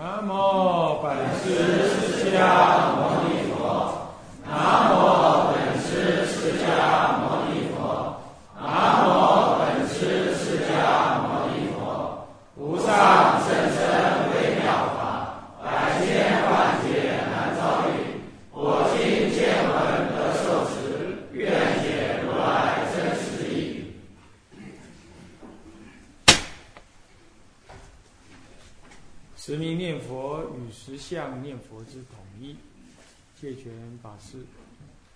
南无本师释迦牟尼佛。南无本师释迦牟尼佛。南无本师释迦牟尼佛。无上甚深微妙法，百千万劫难遭遇。我今见闻得受持，愿解如来真实义。持名念佛与实相念佛之统一，戒权法师，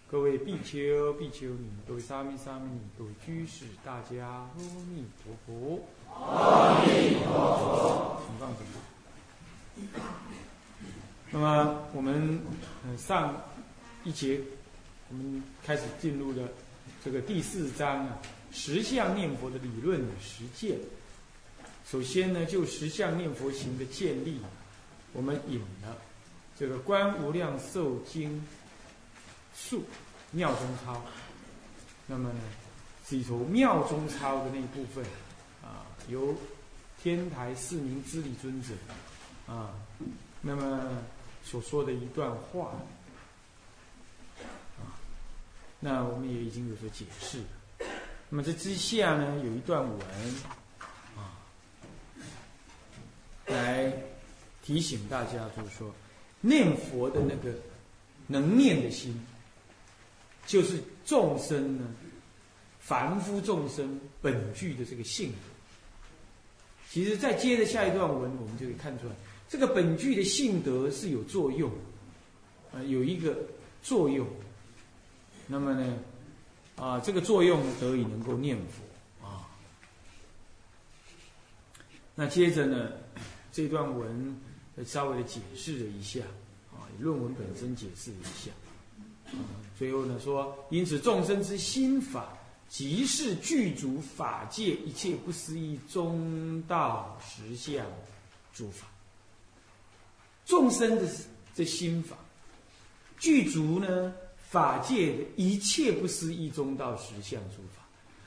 各位比丘、比丘尼，各位沙弥、沙弥尼，各位居士，大家阿弥陀佛。阿弥陀佛。请放生。那么我们上一节，我们开始进入了这个第四章啊，十相念佛的理论与实践。首先呢，就十相念佛行的建立，我们引了这个《观无量寿经述妙中操》，那么呢，是从妙中操的那一部分啊，由天台四明知理尊者啊，那么所说的一段话啊，那我们也已经有所解释。那么这之下呢，有一段文啊。来提醒大家，就是说，念佛的那个能念的心，就是众生呢，凡夫众生本具的这个性。其实，再接着下一段文，我们就可以看出来，这个本具的性德是有作用，啊，有一个作用。那么呢，啊，这个作用得以能够念佛啊。那接着呢？这段文稍微的解释了一下，啊，论文本身解释了一下，最后呢说，因此众生之心法，即是具足法界一切不思议中道实相诸法。众生的这心法，具足呢法界的一切不思议中道实相诸法。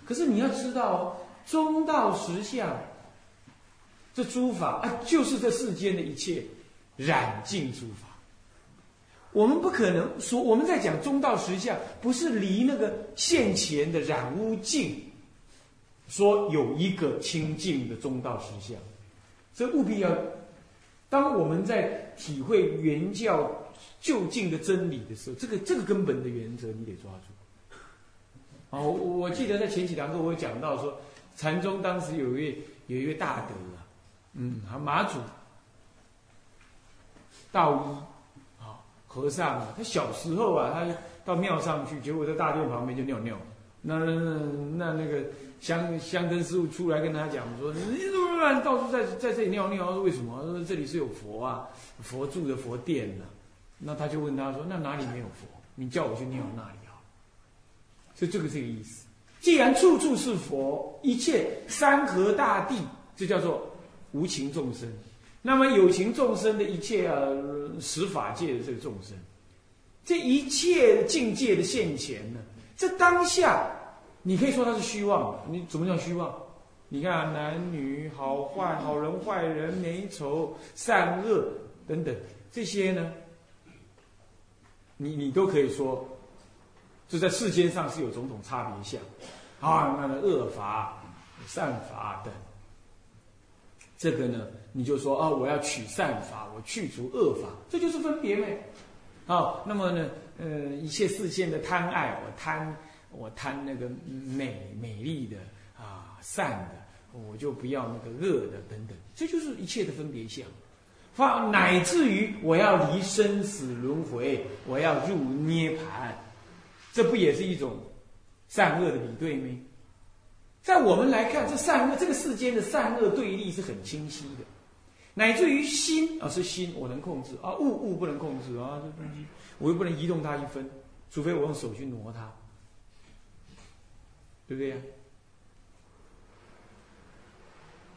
可是你要知道，中道实相。这诸法啊，就是这世间的一切染净诸法。我们不可能说我们在讲中道实相，不是离那个现前的染污净，说有一个清净的中道实相。这务必要，当我们在体会原教究竟的真理的时候，这个这个根本的原则你得抓住。啊，我我记得在前几堂课我讲到说，禅宗当时有一位有一位大德啊。嗯，还马祖道一啊，和尚啊，他小时候啊，他到庙上去，结果在大殿旁边就尿尿。那那那那个香香灯师傅出来跟他讲说：“你怎么乱到处在在这里尿尿？为什么？说这里是有佛啊，佛住的佛殿呢。”那他就问他说：“那哪里没有佛？你叫我去尿那里啊？”所以这个这个意思。既然处处是佛，一切山河大地，这叫做。无情众生，那么有情众生的一切啊，十法界的这个众生，这一切境界的现前呢，这当下，你可以说它是虚妄。你怎么叫虚妄？你看男女好坏、好人坏人、美丑善恶等等这些呢，你你都可以说，这在世间上是有种种差别相啊，那个恶法、善法等。这个呢，你就说啊，我要取善法，我去除恶法，这就是分别呗。好，那么呢，呃，一切世间的贪爱，我贪，我贪那个美美丽的啊，善的，我就不要那个恶的等等，这就是一切的分别相。发乃至于我要离生死轮回，我要入涅盘，这不也是一种善恶的比对吗？在我们来看，这善恶这个世间的善恶对立是很清晰的，乃至于心啊是心，我能控制啊物物不能控制啊这东西，我又不能移动它一分，除非我用手去挪它，对不对呀？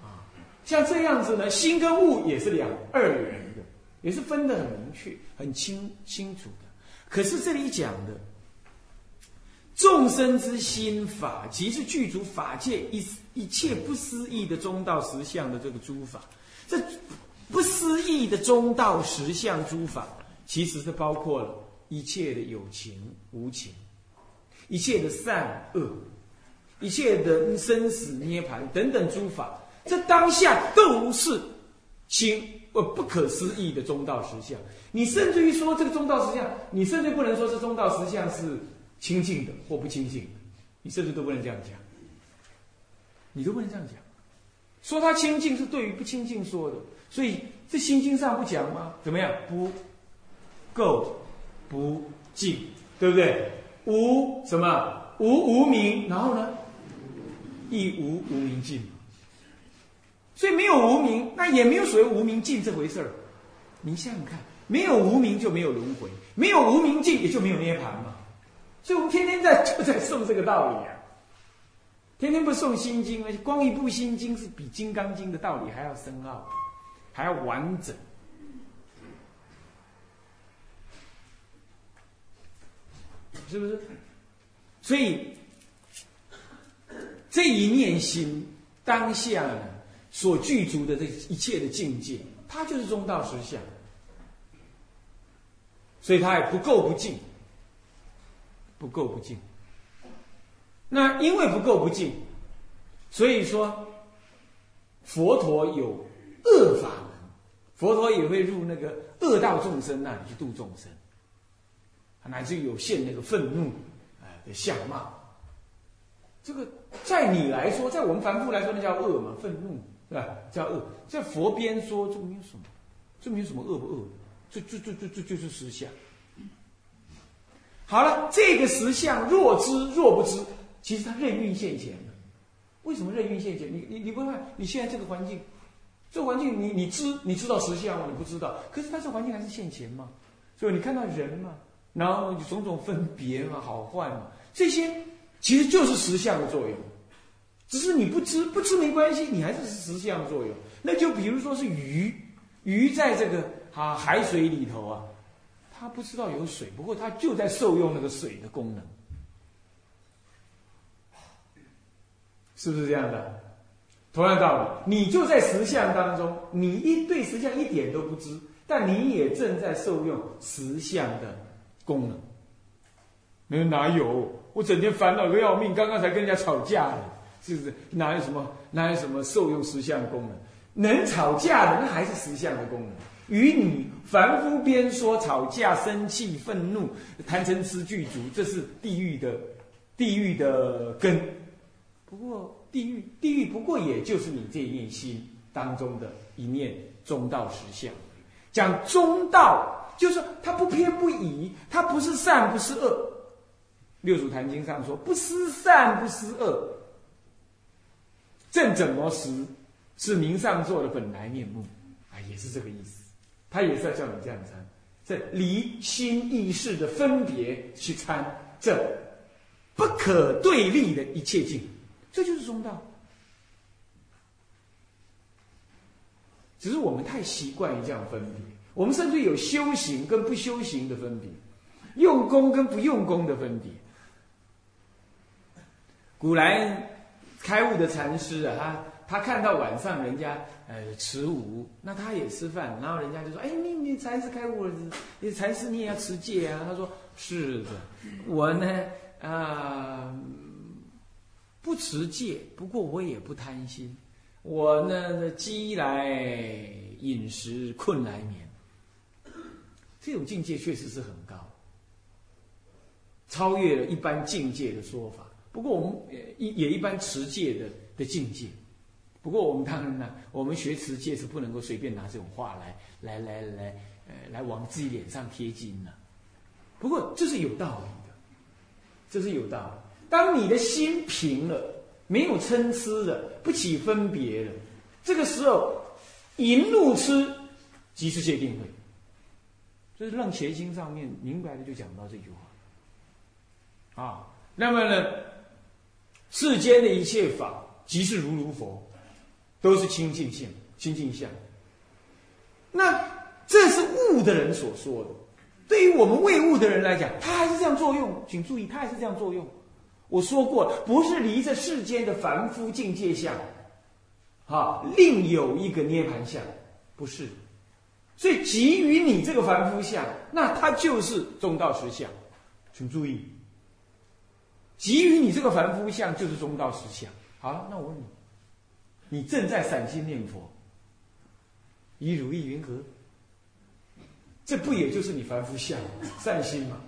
啊，像这样子呢，心跟物也是两二元的，也是分得很明确、很清清楚的。可是这里讲的。生之心法，即是具足法界一一切不思议的中道实相的这个诸法。这不思议的中道实相诸法，其实是包括了一切的有情无情，一切的善恶，一切的生死涅盘等等诸法，这当下都是心呃不可思议的中道实相。你甚至于说这个中道实相，你甚至不能说是中道实相是清净的或不清净的，你甚至都不能这样讲，你都不能这样讲。说它清净是对于不清净说的。所以这心经上不讲吗？怎么样？不够不净，对不对？无什么？无无明，然后呢？亦无无明尽。所以没有无明，那也没有所谓无明尽这回事儿。你想想看，没有无明就没有轮回，没有无明尽也就没有涅槃嘛。所以我们天天在就在诵这个道理啊，天天不诵心经，而且光一部心经是比金刚经的道理还要深奥。还要完整，是不是？所以这一念心当下，所具足的这一切的境界，它就是中道实相。所以它也不够不净，不够不净。那因为不够不净，所以说佛陀有恶法门。佛陀也会入那个恶道众生那里去度众生，乃至于有现那个愤怒哎的相貌。这个在你来说，在我们凡夫来说，那叫恶嘛，愤怒是吧？叫恶。在佛边说，这没有什么，这没有什么恶不恶，这这这这这就是实相。好了，这个实相若知若不知，其实它任运现前为什么任运现前？你你你不看你现在这个环境。这环境，你你知你知道实相吗？你不知道，可是它这环境还是现前嘛。所以你看到人嘛，然后你种种分别嘛，好坏嘛，这些其实就是实相的作用。只是你不知不知没关系，你还是实相的作用。那就比如说是鱼，鱼在这个啊海水里头啊，他不知道有水，不过他就在受用那个水的功能，是不是这样的？同样道理，你就在实相当中，你一对实相一点都不知，但你也正在受用实相的功能。那哪有？我整天烦恼个要命，刚刚才跟人家吵架了，是不是？哪有什么？哪有什么受用实相的功能？能吵架的，那还是实相的功能。与你凡夫边说吵架、生气、愤怒、贪嗔痴具足，这是地狱的地狱的根。不过。地狱，地狱不过也就是你这一念心当中的一念中道实相。讲中道，就是它不偏不倚，它不是善不是恶。六祖坛经上说：“不思善，不思恶。”正怎么识？是明上座的本来面目啊，也是这个意思。他也是要叫你这样参，这离心意识的分别去参，这不可对立的一切境。这就是中道，只是我们太习惯于这样分别，我们甚至有修行跟不修行的分别，用功跟不用功的分别。古来开悟的禅师啊，他他看到晚上人家呃持午，那他也吃饭，然后人家就说：“哎，你你才是开悟了，你才是你也要持戒啊？”他说：“是的，我呢啊。”不持戒，不过我也不贪心。我呢，饥来饮食，困来眠。这种境界确实是很高，超越了一般境界的说法。不过我们也也一般持戒的的境界。不过我们当然呢，我们学持戒是不能够随便拿这种话来来来来呃来往自己脸上贴金的。不过这是有道理的，这是有道理。当你的心平了，没有参差的，不起分别了，这个时候，淫怒痴即是界定会。就是《楞伽经》上面明白的就讲到这句话。啊，那么呢，世间的一切法即是如如佛，都是清净性、清净相。那这是悟的人所说的，对于我们未悟的人来讲，他还是这样作用。请注意，他还是这样作用。我说过，不是离着世间的凡夫境界相，啊，另有一个涅盘相，不是。所以给予你这个凡夫相，那它就是中道实相，请注意。给予你这个凡夫相，就是中道实相。好，那我问你，你正在散心念佛，以如意云何？这不也就是你凡夫相善心嘛，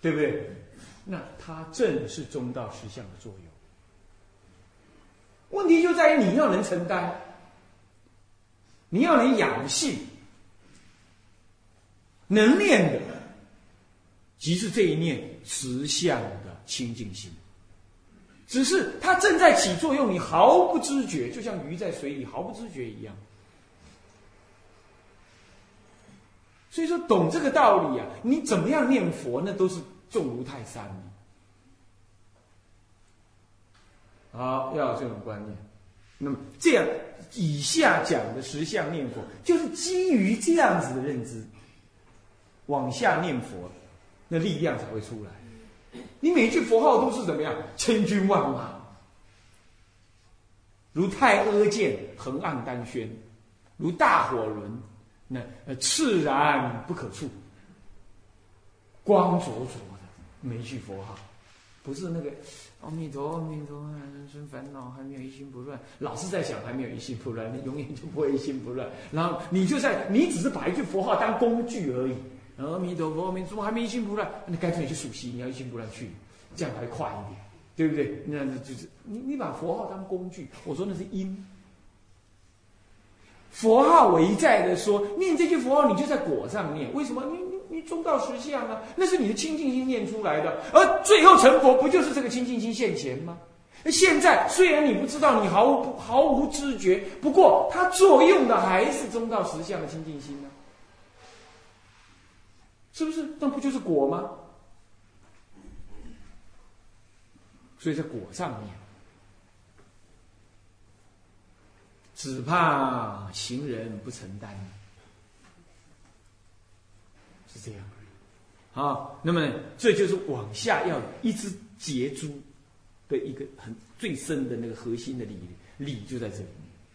对不对？那它正是中道实相的作用。问题就在于你要能承担，你要能养性。能念的，即是这一念实相的清净心。只是它正在起作用，你毫不知觉，就像鱼在水里毫不知觉一样。所以说，懂这个道理啊，你怎么样念佛，那都是重如泰山。好，要有这种观念。那么，这样以下讲的十相念佛，就是基于这样子的认知。往下念佛，那力量才会出来。你每一句佛号都是怎么样？千军万马，如太阿剑横按丹轩，如大火轮，那呃炽然不可触，光灼灼的每一句佛号，不是那个阿弥陀阿弥陀，人生烦恼还没有一心不乱，老是在想还没有一心不乱，你永远就不会一心不乱。然后你就在你只是把一句佛号当工具而已。阿弥陀佛，阿弥陀佛，还没一心不乱，那干脆你去数息，你要一心不乱去，这样还快一点，对不对？那就是你你把佛号当工具，我说那是因。佛号我一再的说，念这句佛号，你就在果上念，为什么？你你你中道实相啊，那是你的清净心念出来的，而最后成佛，不就是这个清净心现前吗？现在虽然你不知道，你毫无毫无知觉，不过它作用的还是中道实相的清净心呢。是不是？那不就是果吗？所以在果上面，只怕行人不承担，是这样。好，那么这就是往下要一直结珠的一个很最深的那个核心的理理就在这里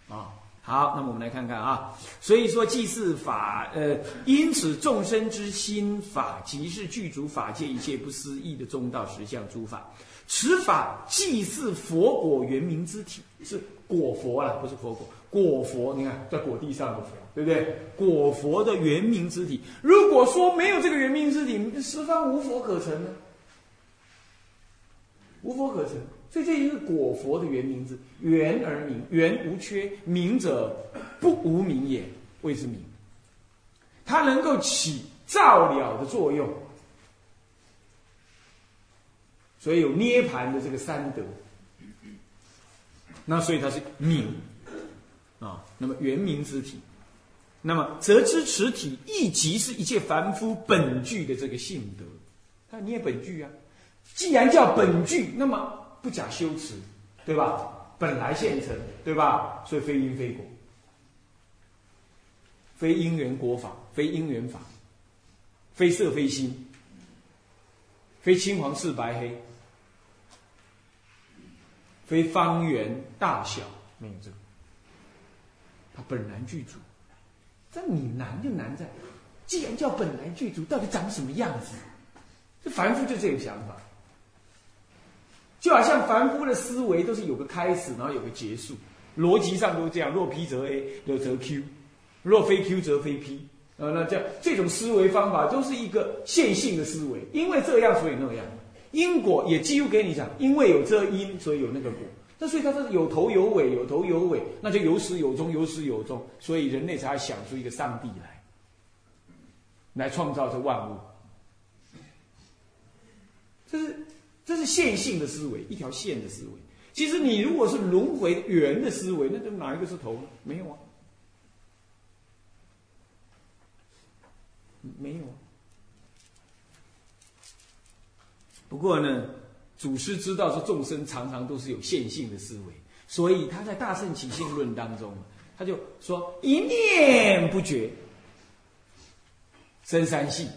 啊。好，那么我们来看看啊，所以说祭祀法，呃，因此众生之心法，即是具足法界一切不思议的中道实相诸法。此法祭祀佛果原明之体，是果佛了，不是佛果，果佛。你看在果地上的佛，对不对？果佛的原明之体。如果说没有这个原明之体，十方无佛可成呢？无佛可成。所以这就是果佛的原名？字，圆而明，圆无缺，明者不无明也，谓之明。它能够起照了的作用，所以有涅盘的这个三德。那所以它是明啊，那么圆明之体，那么则知此体亦即是一切凡夫本具的这个性德。它捏本具啊，既然叫本具，那么。不假修辞，对吧？本来现成，对吧？所以非因非果，非因缘果法，非因缘法，非色非心，非青黄赤白黑，非方圆大小，没有这个。它本来具足，这你难就难在，既然叫本来具足，到底长什么样子？这凡夫就这个想法。就好像凡夫的思维都是有个开始，然后有个结束，逻辑上都这样。若 P 则 A，若则 Q，若非 Q 则非 P。啊，那这样这种思维方法都是一个线性的思维，因为这样所以那样。因果也几乎给你讲，因为有这因，所以有那个果。那所以它是有头有尾，有头有尾，那就有始有终，有始有终。所以人类才想出一个上帝来，来创造这万物。这是。这是线性的思维，一条线的思维。其实你如果是轮回圆的思维，那就哪一个是头呢？没有啊，没有啊。不过呢，祖师知道说众生常常都是有线性的思维，所以他在《大圣起信论》当中，他就说一念不绝生三系，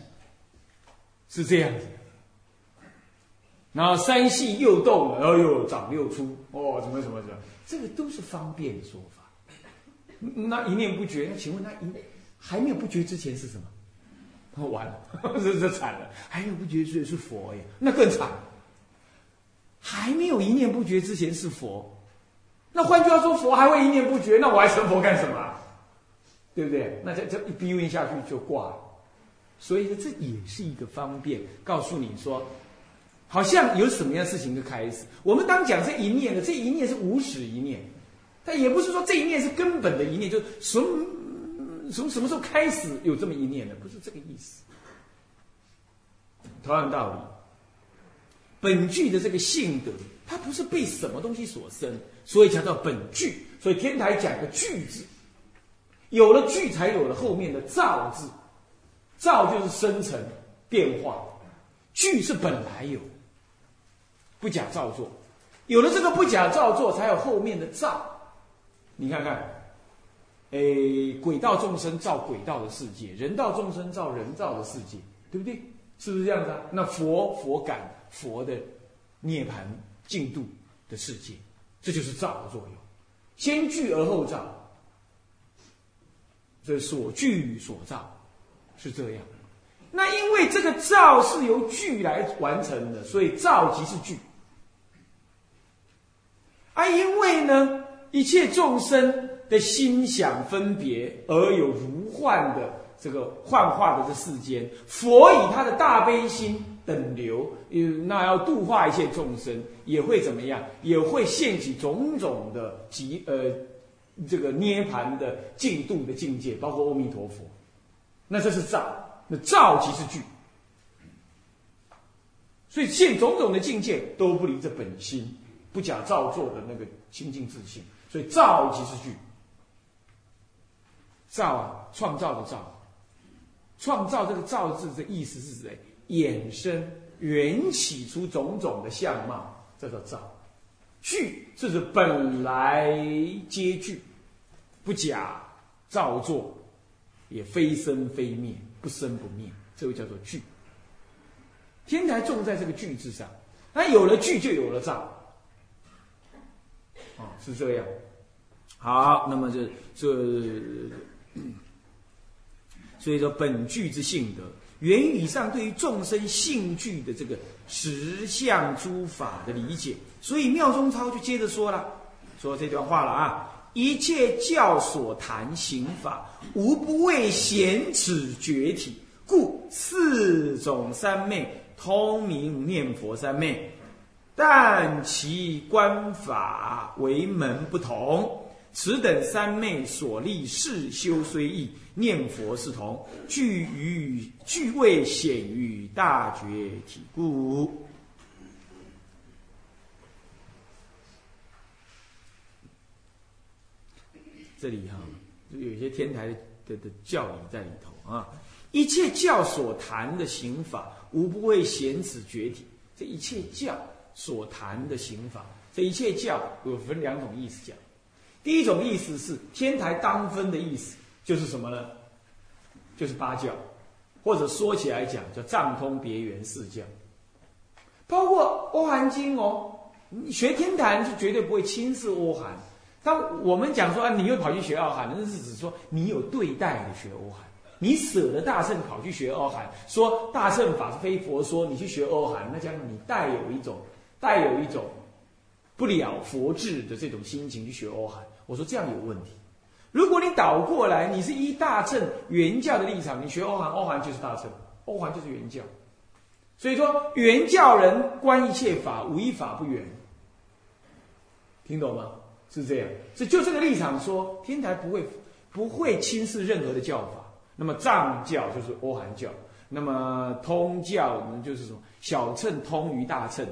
是这样子。然后三系又动了，哎呦长又粗，哦，怎么怎么怎么，这个都是方便的说法。那一念不绝，那请问那一还没有不绝之前是什么？完了，这这惨了，还没有不绝之前是佛呀，那更惨。还没有一念不绝之前是佛，那换句话说，佛还会一念不绝，那我还成佛干什么？对不对？那这这一逼问下去就挂了。所以说，这也是一个方便告诉你说，好像有什么样事情的开始。我们当讲这一念的，这一念是无始一念，但也不是说这一念是根本的一念，就从从什么时候开始有这么一念的，不是这个意思。同样道理，本具的这个性德，它不是被什么东西所生，所以叫做本具。所以天台讲个具字。有了具，才有了后面的造字。造就是生成变化，具是本来有，不假造作。有了这个不假造作，才有后面的造。你看看，诶，鬼道众生造鬼道的世界，人道众生造人造的世界，对不对？是不是这样子啊？那佛佛感佛的涅盘净度的世界，这就是造的作用。先聚而后造。这所聚所造，是这样。那因为这个造是由聚来完成的，所以造即是聚。啊，因为呢，一切众生的心想分别而有如幻的这个幻化的这世间，佛以他的大悲心等流，那要度化一切众生，也会怎么样？也会现起种种的极呃。这个涅盘的进度的境界，包括阿弥陀佛，那这是造，那造即是具，所以现种种的境界都不离这本心，不假造作的那个清净自信，所以造即是具，造啊，创造的造，创造这个造字的意思是指衍生缘起出种种的相貌，这叫造，具这是本来皆具。不假造作，也非生非灭，不生不灭，这个叫做具。天台重在这个具字上，那有了具就有了造，是这样。好，那么这这，所以说本具之性德，源于以上对于众生性具的这个实相诸法的理解。所以妙中超就接着说了，说这段话了啊。一切教所谈行法，无不为显此觉体，故四种三昧通明念佛三昧，但其观法为门不同。此等三昧所立事修虽异，念佛是同，具于具未显于大觉体故。这里哈，就有一些天台的的教理在里头啊。一切教所谈的刑法，无不为显此觉体。这一切教所谈的刑法，这一切教有分两种意思讲。第一种意思是天台当分的意思，就是什么呢？就是八教，或者说起来讲叫藏通别圆四教，包括阿含经哦。你学天台是绝对不会轻视阿含。当我们讲说啊，你又跑去学奥汉，那是指说你有对待的学欧汉，你舍得大圣跑去学欧汉，说大圣法是非佛说，你去学欧汉，那将你带有一种带有一种不了佛智的这种心情去学欧汉。我说这样有问题。如果你倒过来，你是依大乘原教的立场，你学欧韩，欧韩就是大乘，欧韩就是原教。所以说原教人观一切法，无一法不圆。听懂吗？是这样，所以就这个立场说，天台不会不会轻视任何的教法。那么藏教就是欧韩教，那么通教我们就是说小乘通于大乘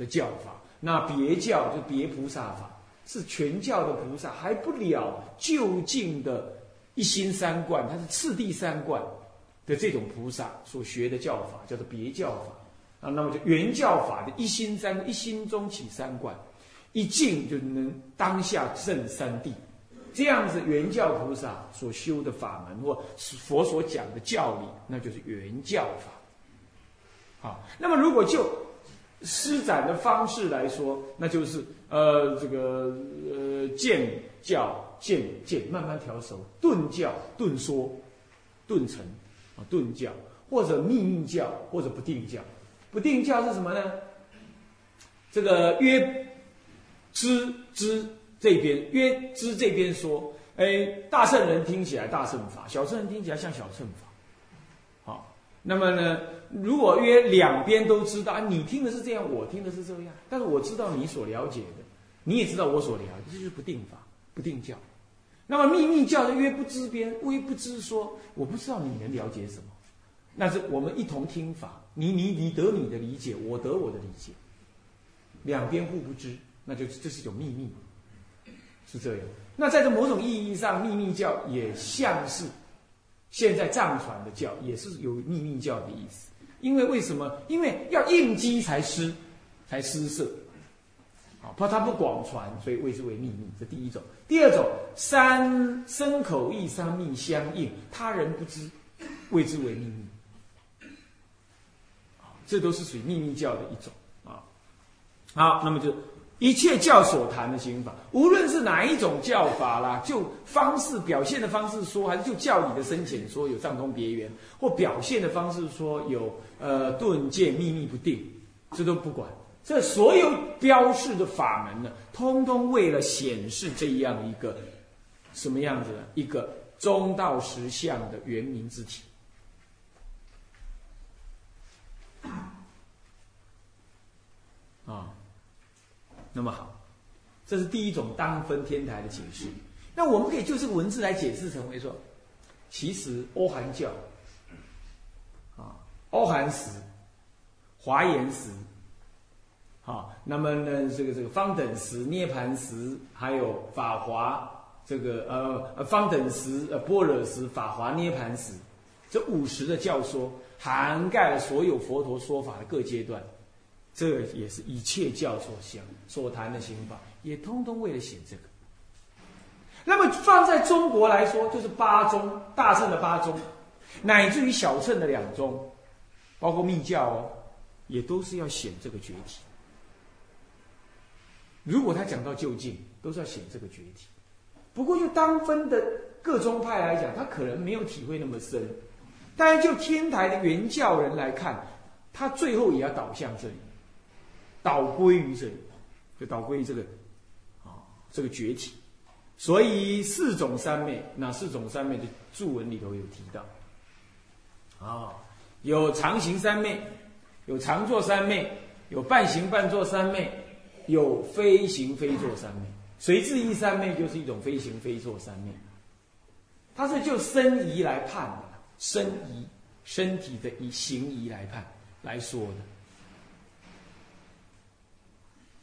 的教法。那别教就别菩萨法，是全教的菩萨还不了就近的一心三观，它是次第三观的这种菩萨所学的教法，叫做别教法啊。那么就原教法的一心三一心中起三观。一静就能当下正三谛，这样子原教菩萨所修的法门或佛所讲的教理，那就是原教法。好，那么如果就施展的方式来说，那就是呃这个呃见教渐渐慢慢调熟，顿教、顿说、顿成啊，顿教或者秘密教或者不定教。不定教是什么呢？这个约知知这边约知这边说，哎，大圣人听起来大圣法，小圣人听起来像小圣法。那么呢，如果约两边都知道，你听的是这样，我听的是这样，但是我知道你所了解的，你也知道我所了解，这就是不定法、不定教。那么秘密教的约不知边，微不知说，我不知道你能了解什么，那是我们一同听法。你你你得你的理解，我得我的理解，两边互不知，那就这是一种秘密，是这样。那在这某种意义上，秘密教也像是现在藏传的教，也是有秘密教的意思。因为为什么？因为要应机才施，才施设，啊，怕它不广传，所以谓之为秘密。这第一种。第二种，三身口意三密相应，他人不知，谓之为秘密。这都是属于秘密教的一种啊。好，那么就一切教所谈的心法，无论是哪一种教法啦，就方式表现的方式说，还是就教理的深浅说，有藏通别圆，或表现的方式说有呃顿渐秘密不定，这都不管。这所有标示的法门呢，通通为了显示这样一个什么样子呢？一个中道实相的圆明之体。那么好，这是第一种当分天台的解释。那我们可以就这个文字来解释成为说，其实欧韩教啊，阿含时、华严时，好，那么呢，这个这个方等时、涅盘时，还有法华这个呃呃方等时、呃般若时、法华涅盘时，这五十的教说涵盖了所有佛陀说法的各阶段。这也是一切教所想所谈的刑法，也通通为了写这个。那么放在中国来说，就是八宗大乘的八宗，乃至于小乘的两宗，包括密教哦，也都是要显这个觉体。如果他讲到究竟，都是要显这个觉体。不过就当分的各宗派来讲，他可能没有体会那么深。但是就天台的原教人来看，他最后也要导向这里。导归于这里，就导归于这个啊，这个觉体。所以四种三昧，那四种三昧的注文里头有提到啊，有常行三昧，有常坐三昧，有半行半坐三昧，有非行非坐三昧。随自意三昧就是一种非行非坐三昧。它是就身仪来判的，身仪身体的以行仪来判来说的。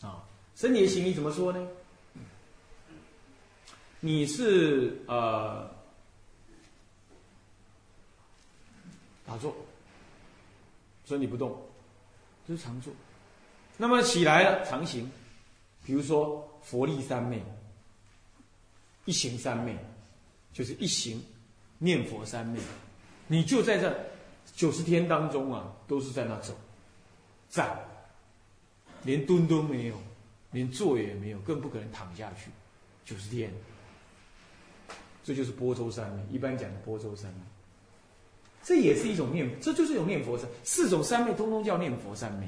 啊身体的行仪怎么说呢？你是呃打坐，身体不动，这是常坐。那么起来了常行，比如说佛力三昧、一行三昧，就是一行念佛三昧，你就在这九十天当中啊，都是在那走，站，连蹲都没有。连坐也没有，更不可能躺下去。九十天，这就是波州三昧，一般讲的波州三昧。这也是一种念，这就是一种念佛三。四种三昧通通叫念佛三昧，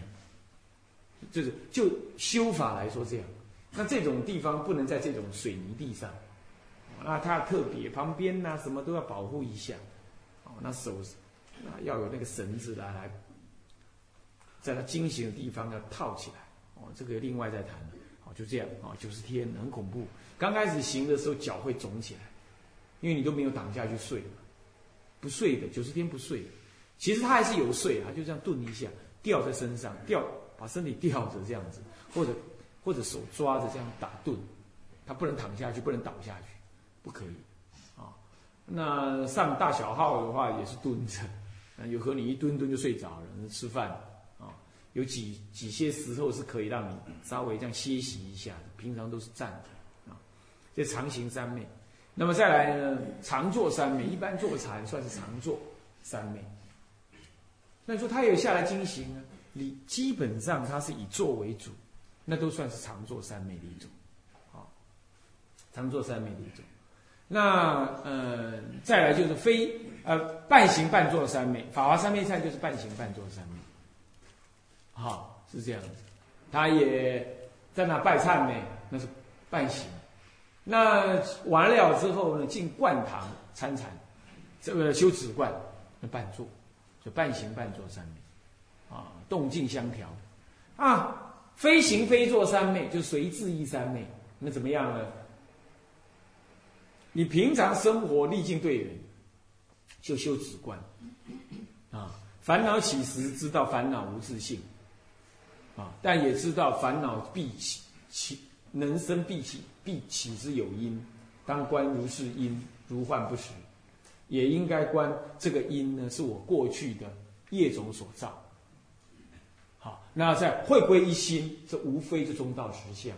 就是就修法来说这样。那这种地方不能在这种水泥地上，那它特别旁边呢，什么都要保护一下。哦，那手啊要有那个绳子来来，在它惊醒的地方要套起来。哦，这个另外再谈了。好，就这样。哦，九十天很恐怖。刚开始行的时候脚会肿起来，因为你都没有躺下去睡，不睡的九十天不睡。其实他还是有睡啊，就这样顿一下，吊在身上，吊把身体吊着这样子，或者或者手抓着这样打顿，他不能躺下去，不能倒下去，不可以。啊，那上大小号的话也是蹲着，有和你一蹲蹲就睡着了，吃饭。有几几些时候是可以让你稍微这样歇息一下的，平常都是站着啊。这常行三昧，那么再来呢，常坐三昧，一般坐禅算是常坐三昧。那你说他有下来经行呢？你基本上他是以坐为主，那都算是常坐三昧的一种，啊，常坐三昧的一种。那呃，再来就是非呃半行半坐三昧，法华三昧禅就是半行半坐三昧。好，是这样子。他也在那拜忏呢，那是半行。那完了之后呢，进灌堂参禅，这个修止观，那半坐，就半行半坐三昧。啊，动静相调。啊，非行非坐三昧，就随自意三昧。那怎么样呢？你平常生活历尽对缘，就修止观，啊，烦恼起时知道烦恼无自性，啊，但也知道烦恼必起起能生必起必起之有因，当观如是因如幻不实，也应该观这个因呢是我过去的业种所造。好，那在会归一心，这无非是中道实相。